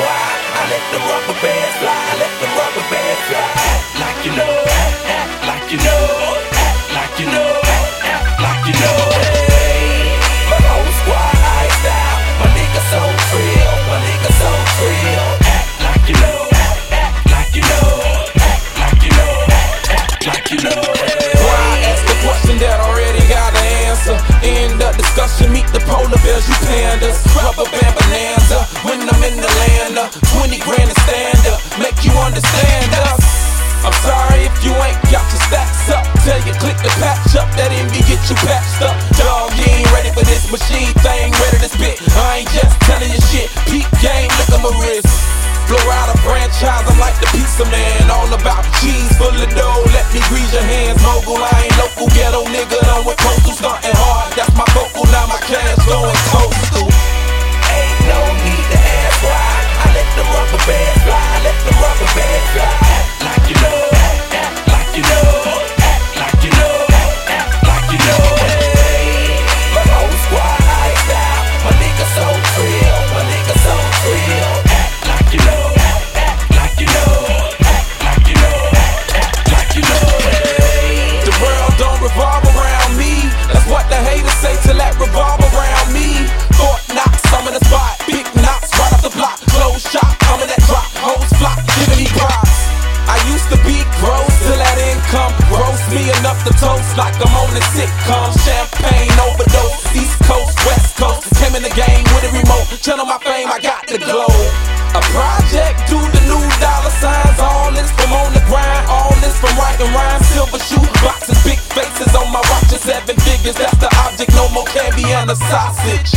I let the rubber band fly. I let the rubber band fly. Act like you know. Act, act like you know. Click the patch up, that envy get you patched up. Dog, you ain't ready for this machine thing, ready to spit. I ain't just telling you shit. Peak game, look at my wrist. Florida franchise, I'm like the pizza man. All about cheese full of dough, let me grease your hands. Mogul, I ain't local ghetto nigga, done with coastal up the toast like I'm on a sitcom. Champagne overdose, East Coast, West Coast. Came in the game with a remote, channel my fame, I got the glow. A project to the new dollar signs. All this from on the grind, all this from writing rhymes. Silver shoot boxes, big faces on my watch, seven figures. That's the object, no more candy and a sausage.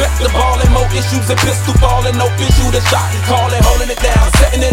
Collect the ball and more issues and pistol falling, no issue the shot. callin', holding it down, setting it